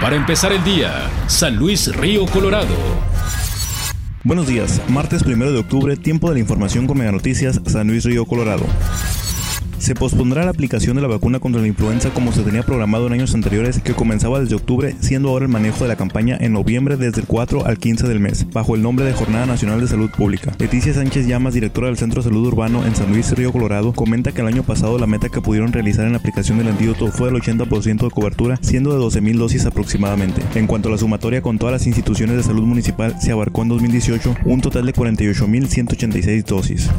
Para empezar el día, San Luis Río Colorado. Buenos días, martes 1 de octubre, tiempo de la información con Mega Noticias, San Luis Río Colorado. Se pospondrá la aplicación de la vacuna contra la influenza como se tenía programado en años anteriores que comenzaba desde octubre, siendo ahora el manejo de la campaña en noviembre desde el 4 al 15 del mes, bajo el nombre de Jornada Nacional de Salud Pública. Leticia Sánchez Llamas, directora del Centro de Salud Urbano en San Luis Río Colorado, comenta que el año pasado la meta que pudieron realizar en la aplicación del antídoto fue del 80% de cobertura, siendo de 12.000 dosis aproximadamente. En cuanto a la sumatoria con todas las instituciones de salud municipal, se abarcó en 2018 un total de 48.186 dosis.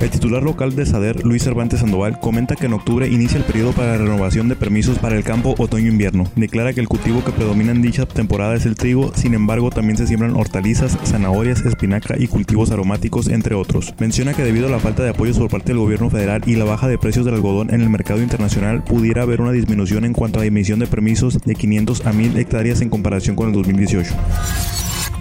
El titular local de SADER, Luis Cervantes Sandoval, comenta que en octubre inicia el periodo para la renovación de permisos para el campo otoño-invierno. Declara que el cultivo que predomina en dicha temporada es el trigo, sin embargo también se siembran hortalizas, zanahorias, espinaca y cultivos aromáticos, entre otros. Menciona que debido a la falta de apoyos por parte del gobierno federal y la baja de precios del algodón en el mercado internacional, pudiera haber una disminución en cuanto a emisión de permisos de 500 a 1000 hectáreas en comparación con el 2018.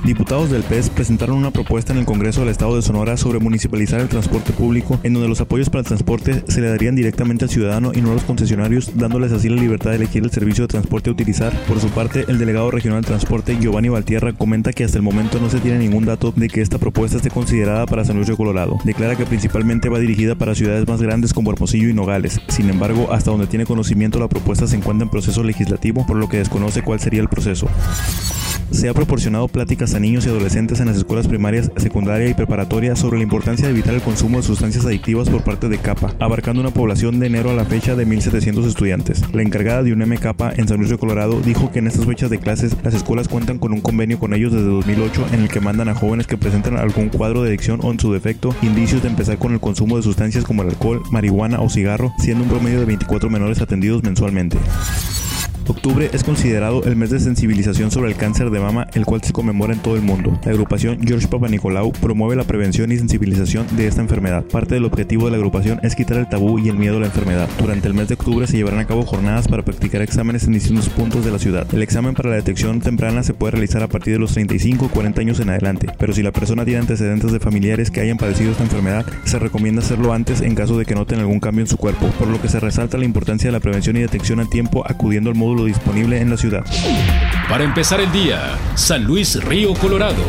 Diputados del PES presentaron una propuesta en el Congreso del Estado de Sonora sobre municipalizar el transporte público, en donde los apoyos para el transporte se le darían directamente al ciudadano y no a los concesionarios, dándoles así la libertad de elegir el servicio de transporte a utilizar. Por su parte, el delegado regional de transporte, Giovanni Valtierra, comenta que hasta el momento no se tiene ningún dato de que esta propuesta esté considerada para San Luis de Colorado. Declara que principalmente va dirigida para ciudades más grandes como Hermosillo y Nogales. Sin embargo, hasta donde tiene conocimiento, la propuesta se encuentra en proceso legislativo, por lo que desconoce cuál sería el proceso. Se ha proporcionado pláticas a niños y adolescentes en las escuelas primarias, secundaria y preparatoria sobre la importancia de evitar el consumo de sustancias adictivas por parte de CAPA, abarcando una población de enero a la fecha de 1.700 estudiantes. La encargada de un MCAPA en San Luis de Colorado dijo que en estas fechas de clases las escuelas cuentan con un convenio con ellos desde 2008 en el que mandan a jóvenes que presentan algún cuadro de adicción o en su defecto indicios de empezar con el consumo de sustancias como el alcohol, marihuana o cigarro, siendo un promedio de 24 menores atendidos mensualmente. Octubre es considerado el mes de sensibilización sobre el cáncer de mama, el cual se conmemora en todo el mundo. La agrupación George Nicolau promueve la prevención y sensibilización de esta enfermedad. Parte del objetivo de la agrupación es quitar el tabú y el miedo a la enfermedad. Durante el mes de octubre se llevarán a cabo jornadas para practicar exámenes en distintos puntos de la ciudad. El examen para la detección temprana se puede realizar a partir de los 35 o 40 años en adelante, pero si la persona tiene antecedentes de familiares que hayan padecido esta enfermedad, se recomienda hacerlo antes en caso de que noten algún cambio en su cuerpo, por lo que se resalta la importancia de la prevención y detección a tiempo acudiendo al módulo disponible en la ciudad. Para empezar el día, San Luis Río Colorado.